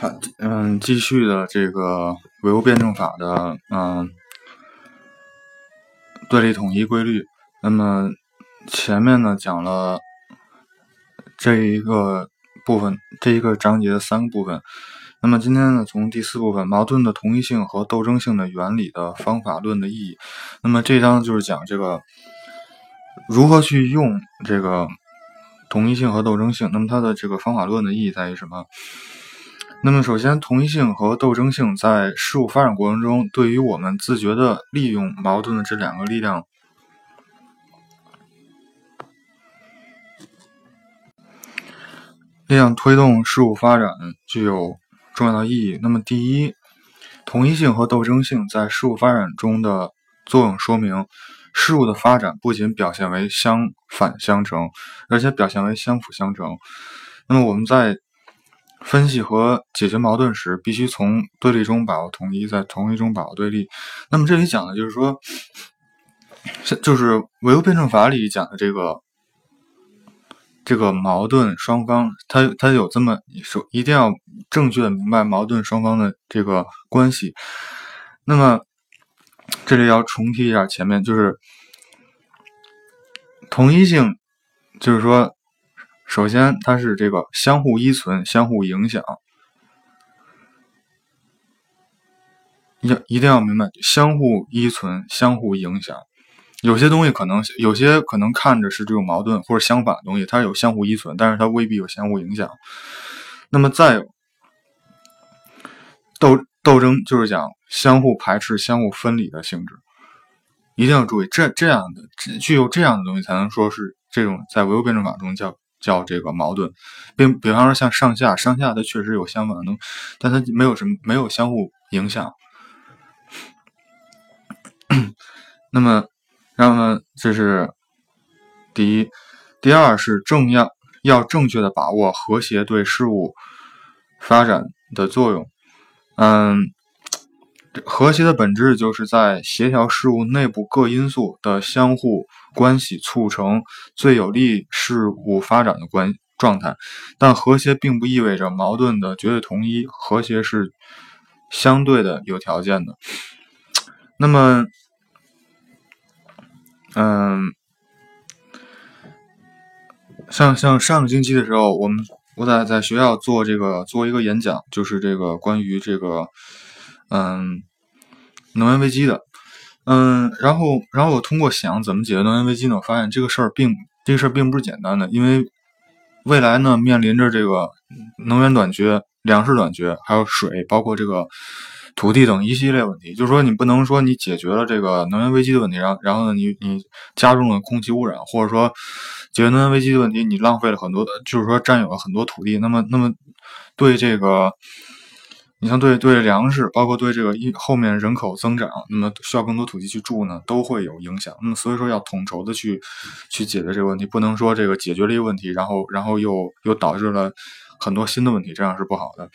好，嗯，继续的这个唯物辩证法的嗯对立统一规律。那么前面呢讲了这一个部分，这一个章节的三个部分。那么今天呢，从第四部分矛盾的同一性和斗争性的原理的方法论的意义。那么这章就是讲这个如何去用这个同一性和斗争性。那么它的这个方法论的意义在于什么？那么，首先，同一性和斗争性在事物发展过程中，对于我们自觉的利用矛盾的这两个力量，力量推动事物发展具有重要的意义。那么，第一，同一性和斗争性在事物发展中的作用，说明事物的发展不仅表现为相反相成，而且表现为相辅相成。那么，我们在分析和解决矛盾时，必须从对立中把握统一，在统一中把握对立。那么这里讲的就是说，就是唯物辩证法里讲的这个这个矛盾双方，它它有这么说，一定要正确的明白矛盾双方的这个关系。那么这里要重提一下前面，就是同一性，就是说。首先，它是这个相互依存、相互影响，要一定要明白，相互依存、相互影响。有些东西可能有些可能看着是这种矛盾或者相反的东西，它有相互依存，但是它未必有相互影响。那么再有斗斗争，就是讲相互排斥、相互分离的性质，一定要注意，这这样的具有这样的东西，才能说是这种在唯物辩证法中叫。叫这个矛盾，并比方说像上下，上下它确实有相反的，但它没有什么没有相互影响。那么，然后呢，这是第一，第二是正要要正确的把握和谐对事物发展的作用。嗯，和谐的本质就是在协调事物内部各因素的相互。关系促成最有利事物发展的关状态，但和谐并不意味着矛盾的绝对统一，和谐是相对的有条件的。那么，嗯，像像上个星期的时候，我们我在在学校做这个做一个演讲，就是这个关于这个嗯能源危机的。嗯，然后，然后我通过想怎么解决能源危机呢？我发现这个事儿并这个事儿并不是简单的，因为未来呢面临着这个能源短缺、粮食短缺，还有水，包括这个土地等一系列问题。就是说，你不能说你解决了这个能源危机的问题，然后然后呢，你你加重了空气污染，或者说解决能源危机的问题，你浪费了很多，就是说占有了很多土地。那么，那么对这个。你像对对粮食，包括对这个一后面人口增长，那么需要更多土地去住呢，都会有影响。那么所以说要统筹的去去解决这个问题，不能说这个解决了一个问题，然后然后又又导致了很多新的问题，这样是不好的。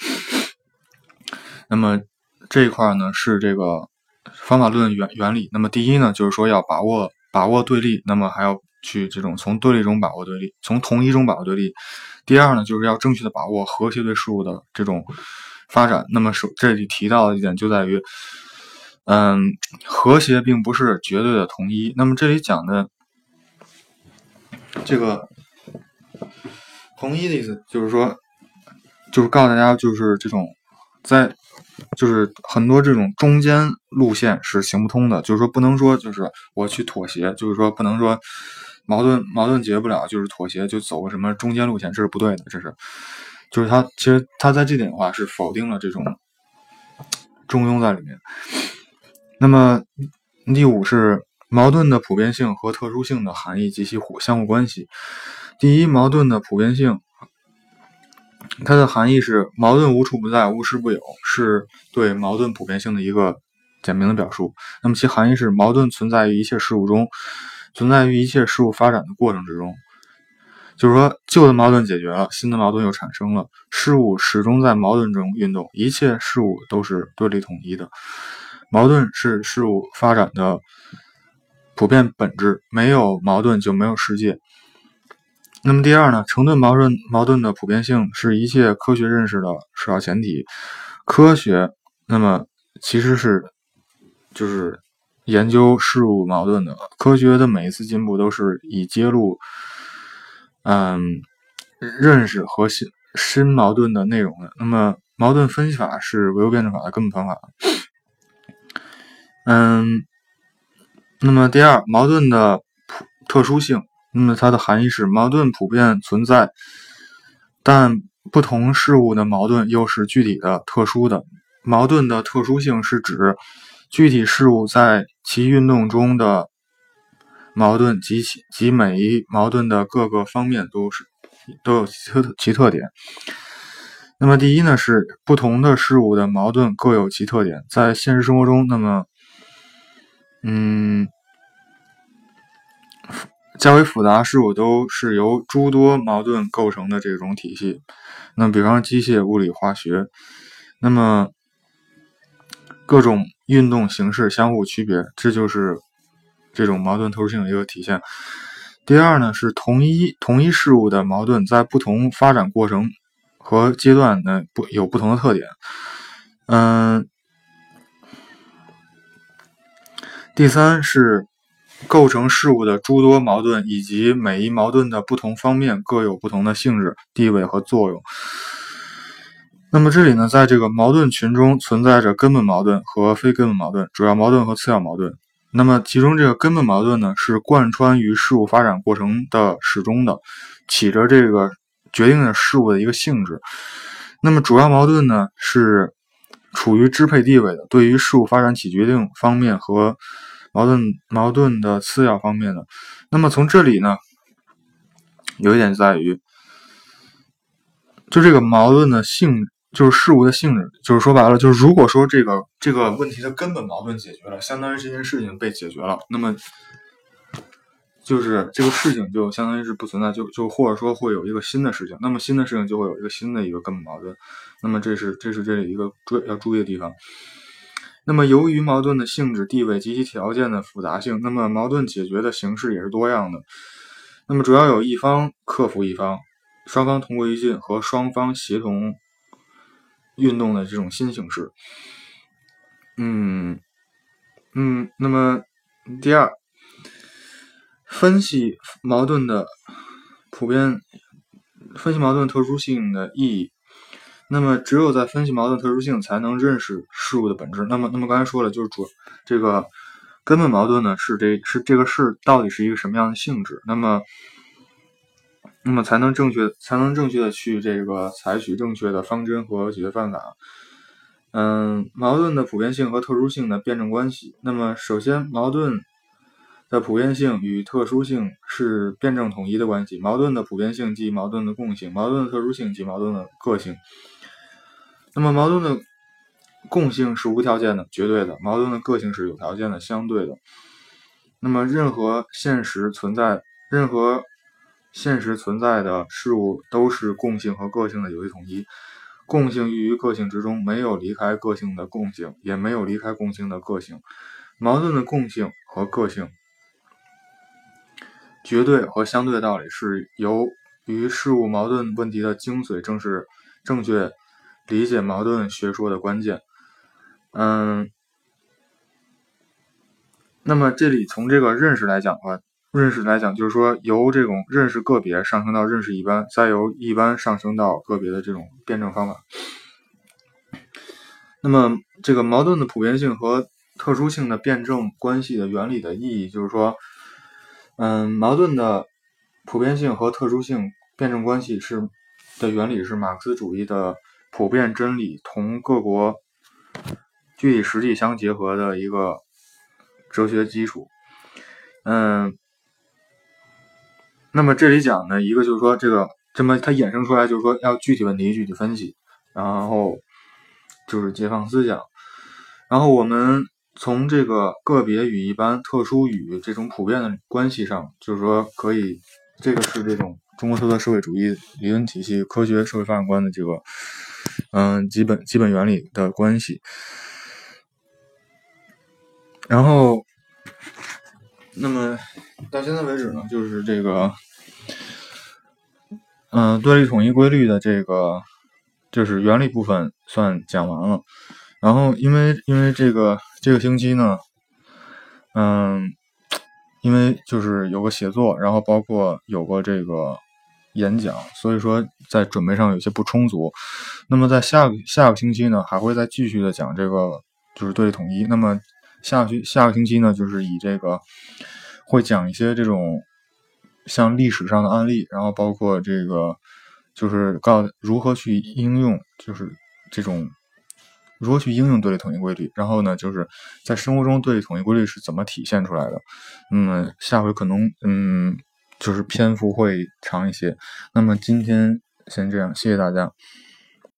那么这一块呢是这个方法论原原理。那么第一呢就是说要把握把握对立，那么还要去这种从对立中把握对立，从同一中把握对立。第二呢就是要正确的把握和谐对事物的这种。发展，那么首这里提到的一点就在于，嗯，和谐并不是绝对的统一。那么这里讲的这个统一的意思，就是说，就是告诉大家，就是这种在，就是很多这种中间路线是行不通的。就是说，不能说就是我去妥协，就是说不能说矛盾矛盾解决不了，就是妥协就走个什么中间路线，这是不对的，这是。就是他，其实他在这点的话是否定了这种中庸在里面。那么第五是矛盾的普遍性和特殊性的含义及其互相互关系。第一，矛盾的普遍性，它的含义是矛盾无处不在，无时不有，是对矛盾普遍性的一个简明的表述。那么其含义是矛盾存在于一切事物中，存在于一切事物发展的过程之中。就是说，旧的矛盾解决了，新的矛盾又产生了。事物始终在矛盾中运动，一切事物都是对立统一的。矛盾是事物发展的普遍本质，没有矛盾就没有世界。那么第二呢，成对矛盾矛盾的普遍性是一切科学认识的首要前提。科学，那么其实是就是研究事物矛盾的。科学的每一次进步都是以揭露，嗯，认识和新新矛盾的内容的。那么矛盾分析法是唯物辩证法的根本方法。嗯，那么第二，矛盾的普特殊性。那么它的含义是，矛盾普遍存在，但不同事物的矛盾又是具体的、特殊的。矛盾的特殊性是指具体事物在其运动中的矛盾及其及每一矛盾的各个方面都是都有其特其特点。那么第一呢，是不同的事物的矛盾各有其特点，在现实生活中，那么，嗯。较为复杂事物都是由诸多矛盾构成的这种体系。那，比方机械、物理、化学，那么各种运动形式相互区别，这就是这种矛盾特殊性的一个体现。第二呢，是同一同一事物的矛盾在不同发展过程和阶段呢不有不同的特点。嗯，第三是。构成事物的诸多矛盾，以及每一矛盾的不同方面各有不同的性质、地位和作用。那么这里呢，在这个矛盾群中存在着根本矛盾和非根本矛盾、主要矛盾和次要矛盾。那么其中这个根本矛盾呢，是贯穿于事物发展过程的始终的，起着这个决定的事物的一个性质。那么主要矛盾呢，是处于支配地位的，对于事物发展起决定方面和。矛盾矛盾的次要方面的，那么从这里呢，有一点在于，就这个矛盾的性，就是事物的性质，就是说白了，就是如果说这个这个问题的根本矛盾解决了，相当于这件事情被解决了，那么就是这个事情就相当于是不存在，就就或者说会有一个新的事情，那么新的事情就会有一个新的一个根本矛盾，那么这是这是这里一个注要注意的地方。那么，由于矛盾的性质、地位及其条件的复杂性，那么矛盾解决的形式也是多样的。那么，主要有一方克服一方，双方同归于尽和双方协同运动的这种新形式。嗯嗯，那么第二，分析矛盾的普遍，分析矛盾特殊性的意义。那么，只有在分析矛盾特殊性，才能认识事物的本质。那么，那么刚才说了，就是主这个根本矛盾呢，是这是这个事到底是一个什么样的性质？那么，那么才能正确才能正确的去这个采取正确的方针和解决办法。嗯，矛盾的普遍性和特殊性的辩证关系。那么，首先，矛盾的普遍性与特殊性是辩证统一的关系。矛盾的普遍性即矛盾的共性，矛盾的特殊性即矛盾的个性。那么矛盾的共性是无条件的、绝对的；矛盾的个性是有条件的、相对的。那么任何现实存在、任何现实存在的事物都是共性和个性的有机统一。共性寓于个性之中，没有离开个性的共性，也没有离开共性的个性。矛盾的共性和个性、绝对和相对的道理，是由于事物矛盾问题的精髓，正是正确。理解矛盾学说的关键，嗯，那么这里从这个认识来讲的话，认识来讲就是说由这种认识个别上升到认识一般，再由一般上升到个别的这种辩证方法。那么这个矛盾的普遍性和特殊性的辩证关系的原理的意义，就是说，嗯，矛盾的普遍性和特殊性辩证关系是的原理是马克思主义的。普遍真理同各国具体实际相结合的一个哲学基础。嗯，那么这里讲呢，一个就是说这个这么它衍生出来就是说要具体问题具体分析，然后就是解放思想。然后我们从这个个别与一般、特殊与这种普遍的关系上，就是说可以，这个是这种中国特色社会主义理论体系科学社会发展观的这个。嗯，基本基本原理的关系，然后，那么到现在为止呢，就是这个，嗯，对立统一规律的这个就是原理部分算讲完了。然后因为因为这个这个星期呢，嗯，因为就是有个写作，然后包括有个这个演讲，所以说在准备上有些不充足。那么在下个下个星期呢，还会再继续的讲这个就是对立统一。那么下个学下个星期呢，就是以这个会讲一些这种像历史上的案例，然后包括这个就是告如何去应用，就是这种如何去应用对立统一规律。然后呢，就是在生活中对立统一规律是怎么体现出来的。那么下回可能嗯，就是篇幅会长一些。那么今天先这样，谢谢大家。